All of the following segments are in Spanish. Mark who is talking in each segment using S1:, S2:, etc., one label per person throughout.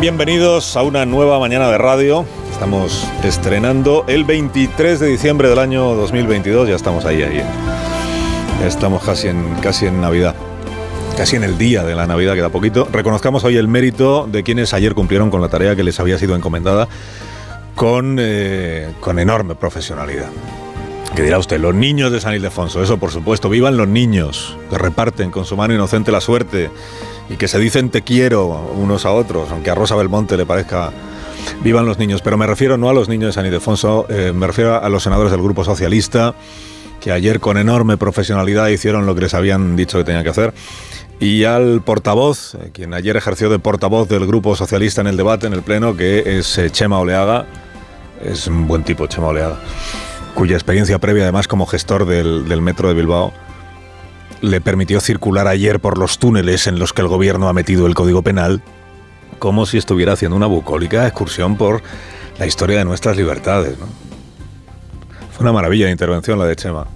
S1: Bienvenidos a una nueva mañana de radio. Estamos estrenando el 23 de diciembre del año 2022. Ya estamos ahí, ahí. Ya estamos casi en, casi en Navidad. Casi en el día de la Navidad, queda poquito. Reconozcamos hoy el mérito de quienes ayer cumplieron con la tarea que les había sido encomendada con, eh, con enorme profesionalidad. Que dirá usted, los niños de San Ildefonso, eso por supuesto, vivan los niños, que reparten con su mano inocente la suerte y que se dicen te quiero unos a otros, aunque a Rosa Belmonte le parezca vivan los niños. Pero me refiero no a los niños de San Ildefonso, eh, me refiero a los senadores del Grupo Socialista, que ayer con enorme profesionalidad hicieron lo que les habían dicho que tenían que hacer. Y al portavoz, eh, quien ayer ejerció de portavoz del Grupo Socialista en el debate, en el Pleno, que es eh, Chema Oleaga. Es un buen tipo, Chema Oleaga cuya experiencia previa además como gestor del, del, metro de Bilbao le permitió circular ayer por los túneles en los que el gobierno ha metido el Código Penal como si estuviera haciendo una bucólica excursión por la historia de nuestras libertades. ¿no? Fue una maravilla de intervención la de Chema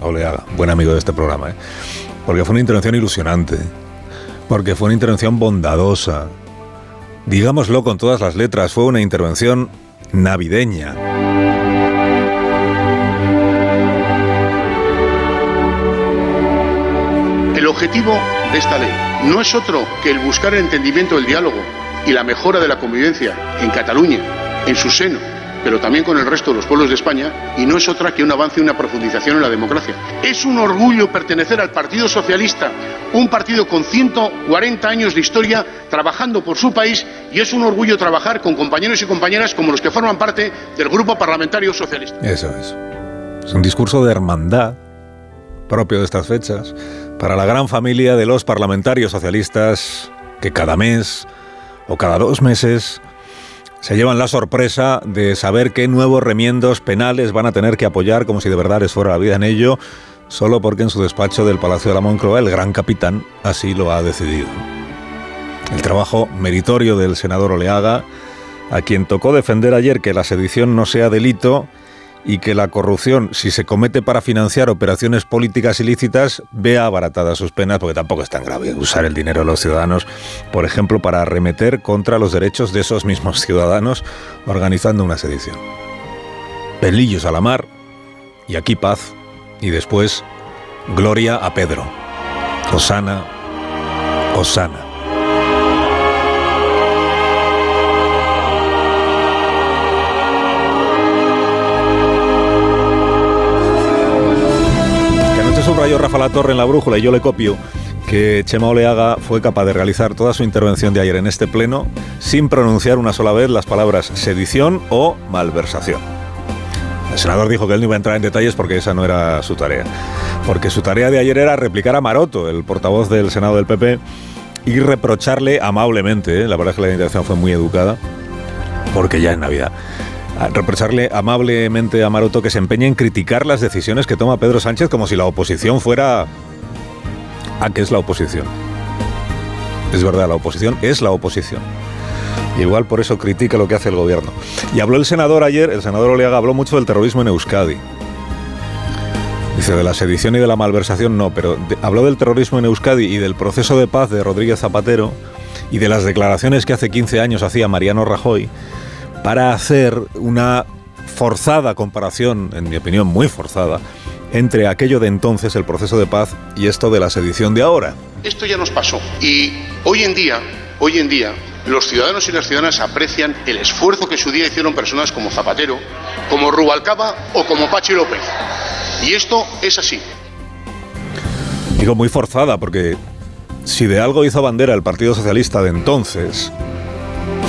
S1: Oleaga, buen amigo de este programa, ¿eh? porque fue una intervención ilusionante, porque fue una intervención bondadosa, digámoslo con todas las letras, fue una intervención navideña.
S2: Objetivo de esta ley no es otro que el buscar el entendimiento del diálogo y la mejora de la convivencia en Cataluña, en su seno, pero también con el resto de los pueblos de España, y no es otra que un avance y una profundización en la democracia. Es un orgullo pertenecer al Partido Socialista, un partido con 140 años de historia trabajando por su país, y es un orgullo trabajar con compañeros y compañeras como los que forman parte del Grupo Parlamentario Socialista.
S1: Eso es. Es un discurso de hermandad propio de estas fechas para la gran familia de los parlamentarios socialistas que cada mes o cada dos meses se llevan la sorpresa de saber qué nuevos remiendos penales van a tener que apoyar como si de verdad les fuera la vida en ello, solo porque en su despacho del Palacio de la Moncloa el gran capitán así lo ha decidido. El trabajo meritorio del senador Oleaga, a quien tocó defender ayer que la sedición no sea delito, y que la corrupción, si se comete para financiar operaciones políticas ilícitas, vea abaratadas sus penas, porque tampoco es tan grave usar el dinero de los ciudadanos, por ejemplo, para arremeter contra los derechos de esos mismos ciudadanos organizando una sedición. Pelillos a la mar, y aquí paz, y después gloria a Pedro. Osana, Osana. Subrayó Rafa La Torre en la brújula y yo le copio que Chema Oleaga fue capaz de realizar toda su intervención de ayer en este pleno sin pronunciar una sola vez las palabras sedición o malversación. El senador dijo que él no iba a entrar en detalles porque esa no era su tarea. Porque su tarea de ayer era replicar a Maroto, el portavoz del Senado del PP, y reprocharle amablemente, ¿eh? la verdad es que la intervención fue muy educada, porque ya es Navidad reprocharle amablemente a Maroto que se empeñe en criticar las decisiones que toma Pedro Sánchez como si la oposición fuera... ¿A qué es la oposición? Es verdad, la oposición es la oposición. Y igual por eso critica lo que hace el gobierno. Y habló el senador ayer, el senador Oleaga habló mucho del terrorismo en Euskadi. Dice, de la sedición y de la malversación no, pero habló del terrorismo en Euskadi y del proceso de paz de Rodríguez Zapatero y de las declaraciones que hace 15 años hacía Mariano Rajoy para hacer una forzada comparación, en mi opinión muy forzada, entre aquello de entonces, el proceso de paz, y esto de la sedición de ahora.
S2: Esto ya nos pasó y hoy en día, hoy en día, los ciudadanos y las ciudadanas aprecian el esfuerzo que su día hicieron personas como Zapatero, como Rubalcaba o como Pachi López. Y esto es así.
S1: Digo muy forzada porque si de algo hizo bandera el Partido Socialista de entonces,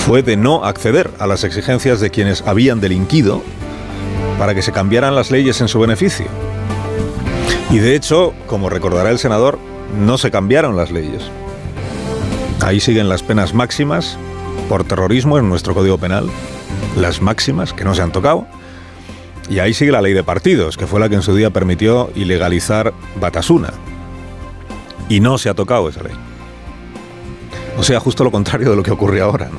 S1: fue de no acceder a las exigencias de quienes habían delinquido para que se cambiaran las leyes en su beneficio. Y de hecho, como recordará el senador, no se cambiaron las leyes. Ahí siguen las penas máximas por terrorismo en nuestro Código Penal las máximas que no se han tocado. Y ahí sigue la ley de partidos, que fue la que en su día permitió ilegalizar Batasuna. Y no se ha tocado esa ley. O sea, justo lo contrario de lo que ocurre ahora.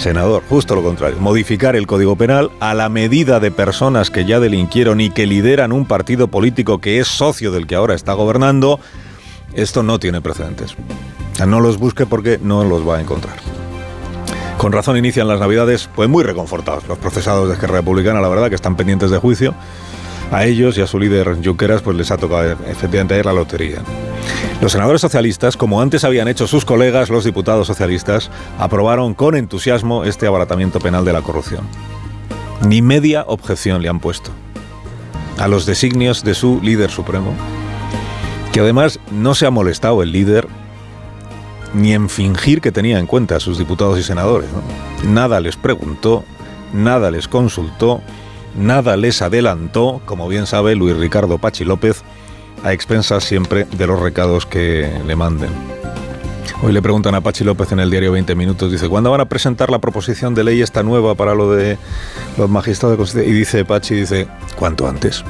S1: Senador, justo lo contrario. Modificar el Código Penal a la medida de personas que ya delinquieron y que lideran un partido político que es socio del que ahora está gobernando, esto no tiene precedentes. No los busque porque no los va a encontrar. Con razón inician las Navidades pues muy reconfortados los procesados de Esquerra Republicana, la verdad, que están pendientes de juicio. A ellos y a su líder Junqueras pues les ha tocado efectivamente ir la lotería. Los senadores socialistas, como antes habían hecho sus colegas, los diputados socialistas, aprobaron con entusiasmo este abaratamiento penal de la corrupción. Ni media objeción le han puesto a los designios de su líder supremo, que además no se ha molestado el líder ni en fingir que tenía en cuenta a sus diputados y senadores. Nada les preguntó, nada les consultó, nada les adelantó, como bien sabe Luis Ricardo Pachi López, a expensas siempre de los recados que le manden. Hoy le preguntan a Pachi López en el diario 20 Minutos, dice, ¿cuándo van a presentar la proposición de ley esta nueva para lo de los magistrados de Constitución? Y dice Pachi, dice, ¿cuánto antes?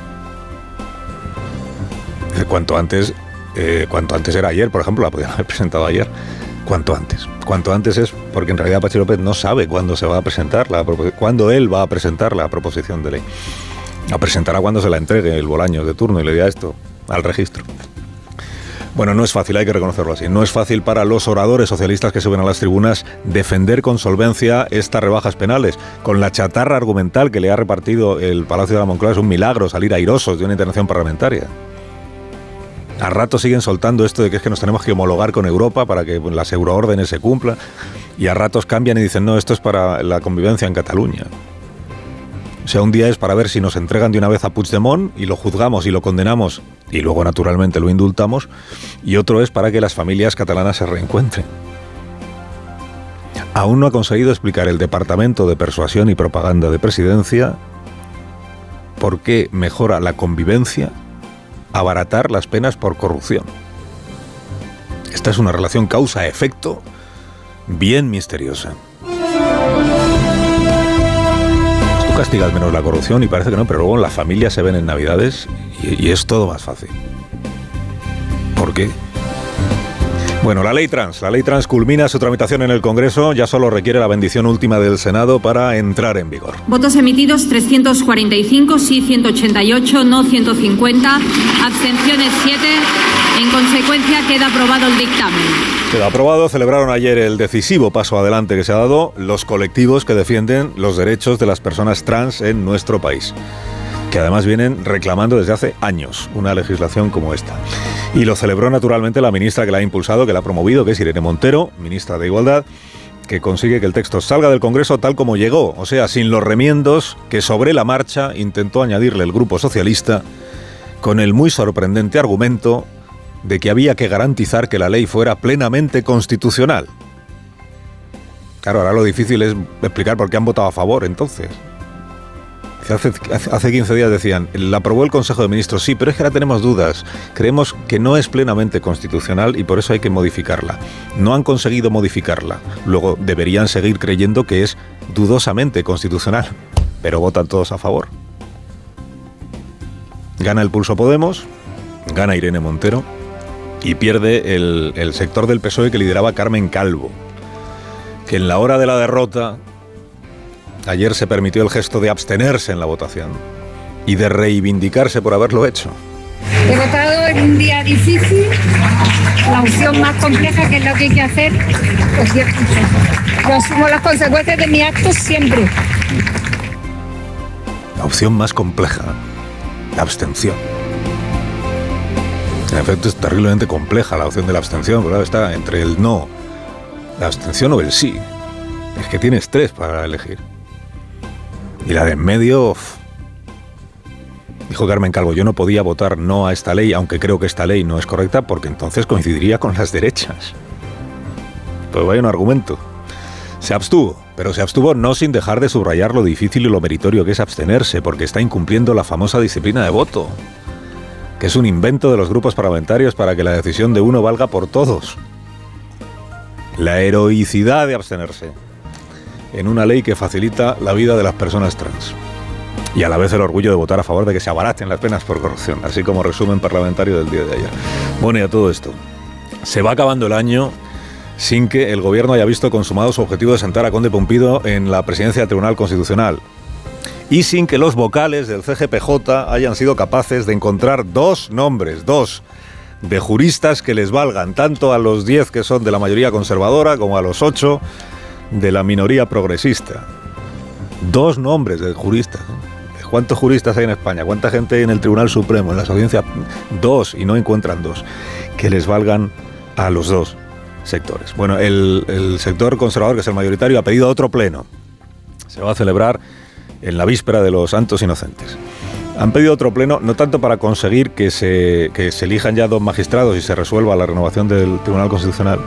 S1: Dice, ¿cuánto antes? Eh, cuanto antes era ayer, por ejemplo, la podían haber presentado ayer. Cuanto antes. Cuanto antes es porque en realidad Pachi López no sabe cuándo se va a presentar, la cuándo él va a presentar la proposición de ley. La presentará cuando se la entregue el bolaño de turno y le diga esto al registro. Bueno, no es fácil, hay que reconocerlo así. No es fácil para los oradores socialistas que suben a las tribunas defender con solvencia estas rebajas penales. Con la chatarra argumental que le ha repartido el Palacio de la Moncloa es un milagro salir airosos de una intervención parlamentaria. A rato siguen soltando esto de que es que nos tenemos que homologar con Europa para que las euroórdenes se cumplan. Y a ratos cambian y dicen, no, esto es para la convivencia en Cataluña. O sea, un día es para ver si nos entregan de una vez a Puigdemont y lo juzgamos y lo condenamos y luego naturalmente lo indultamos. Y otro es para que las familias catalanas se reencuentren. Aún no ha conseguido explicar el Departamento de Persuasión y Propaganda de Presidencia por qué mejora la convivencia abaratar las penas por corrupción. Esta es una relación causa-efecto bien misteriosa. Castigas menos la corrupción y parece que no, pero luego las familias se ven en Navidades y, y es todo más fácil. ¿Por qué? Bueno, la ley trans. La ley trans culmina su tramitación en el Congreso. Ya solo requiere la bendición última del Senado para entrar en vigor.
S3: Votos emitidos 345, sí 188, no 150, abstenciones 7. En consecuencia, queda aprobado el dictamen.
S1: Queda aprobado. Celebraron ayer el decisivo paso adelante que se ha dado los colectivos que defienden los derechos de las personas trans en nuestro país que además vienen reclamando desde hace años una legislación como esta. Y lo celebró naturalmente la ministra que la ha impulsado, que la ha promovido, que es Irene Montero, ministra de Igualdad, que consigue que el texto salga del Congreso tal como llegó, o sea, sin los remiendos que sobre la marcha intentó añadirle el Grupo Socialista con el muy sorprendente argumento de que había que garantizar que la ley fuera plenamente constitucional. Claro, ahora lo difícil es explicar por qué han votado a favor entonces. Hace, hace 15 días decían, la aprobó el Consejo de Ministros, sí, pero es que ahora tenemos dudas. Creemos que no es plenamente constitucional y por eso hay que modificarla. No han conseguido modificarla. Luego deberían seguir creyendo que es dudosamente constitucional, pero votan todos a favor. Gana el pulso Podemos, gana Irene Montero y pierde el, el sector del PSOE que lideraba Carmen Calvo, que en la hora de la derrota Ayer se permitió el gesto de abstenerse en la votación y de reivindicarse por haberlo hecho.
S4: He votado en un día difícil, la opción más compleja que es lo que hay que hacer, pues yo, yo asumo las consecuencias de mi acto siempre.
S1: La opción más compleja, la abstención. Efecto, es terriblemente compleja la opción de la abstención, pero está entre el no, la abstención o el sí. Es que tienes tres para elegir. Y la de en medio, dijo Carmen Calvo, yo no podía votar no a esta ley, aunque creo que esta ley no es correcta, porque entonces coincidiría con las derechas. Pues vaya un argumento. Se abstuvo, pero se abstuvo no sin dejar de subrayar lo difícil y lo meritorio que es abstenerse, porque está incumpliendo la famosa disciplina de voto, que es un invento de los grupos parlamentarios para que la decisión de uno valga por todos. La heroicidad de abstenerse en una ley que facilita la vida de las personas trans. Y a la vez el orgullo de votar a favor de que se abaraten las penas por corrupción, así como resumen parlamentario del día de ayer. Bueno, y a todo esto. Se va acabando el año sin que el gobierno haya visto consumado su objetivo de sentar a Conde Pompido en la presidencia del Tribunal Constitucional. Y sin que los vocales del CGPJ hayan sido capaces de encontrar dos nombres, dos, de juristas que les valgan tanto a los diez que son de la mayoría conservadora como a los ocho de la minoría progresista. Dos nombres de juristas. ¿Cuántos juristas hay en España? ¿Cuánta gente hay en el Tribunal Supremo, en las audiencias? Dos, y no encuentran dos, que les valgan a los dos sectores. Bueno, el, sector conservador, que es el mayoritario, ha pedido otro pleno. Se va a celebrar en la víspera de los Santos Inocentes. Han pedido otro pleno, no tanto para conseguir que se, que se elijan ya dos magistrados y se resuelva la renovación del Tribunal Constitucional,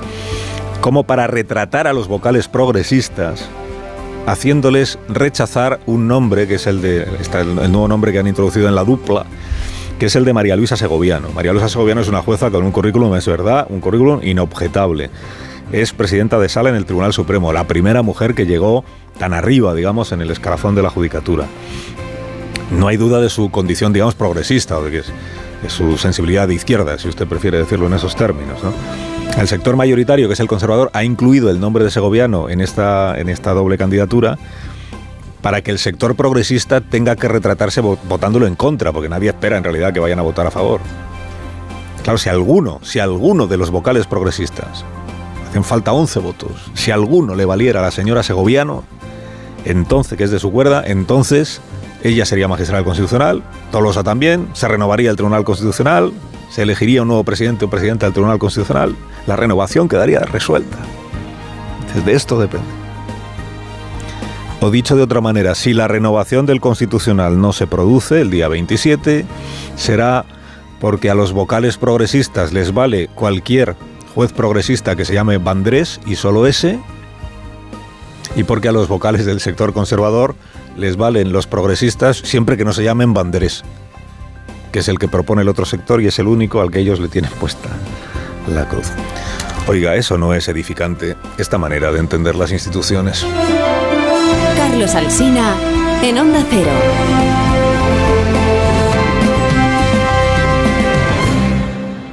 S1: como para retratar a los vocales progresistas, haciéndoles rechazar un nombre, que es el, de, el nuevo nombre que han introducido en la dupla, que es el de María Luisa Segoviano. María Luisa Segoviano es una jueza con un currículum, es verdad, un currículum inobjetable. Es presidenta de sala en el Tribunal Supremo, la primera mujer que llegó tan arriba, digamos, en el escalafón de la judicatura. No hay duda de su condición, digamos, progresista, o de, que es, su sensibilidad de izquierda, si usted prefiere decirlo en esos términos. El sector mayoritario, que es el conservador, ha incluido el nombre de Segoviano en esta, en esta doble candidatura para que el sector progresista tenga que retratarse votándolo en contra, porque nadie espera en realidad que vayan a votar a favor. Claro, si alguno, si alguno de los vocales progresistas, hacen falta 11 votos, si alguno le valiera a la señora Segoviano, entonces, que es de su cuerda, entonces ella sería magistrada constitucional, Tolosa también, se renovaría el Tribunal Constitucional, se elegiría un nuevo presidente o presidenta del Tribunal Constitucional, la renovación quedaría resuelta. de esto depende. O dicho de otra manera, si la renovación del Constitucional no se produce el día 27, será porque a los vocales progresistas les vale cualquier juez progresista que se llame Vandrés y solo ese, y porque a los vocales del sector conservador les valen los progresistas siempre que no se llamen Vandrés, que es el que propone el otro sector y es el único al que ellos le tienen puesta la cruz. Oiga, eso no es edificante, esta manera de entender las instituciones.
S5: Carlos Alsina en Onda Cero.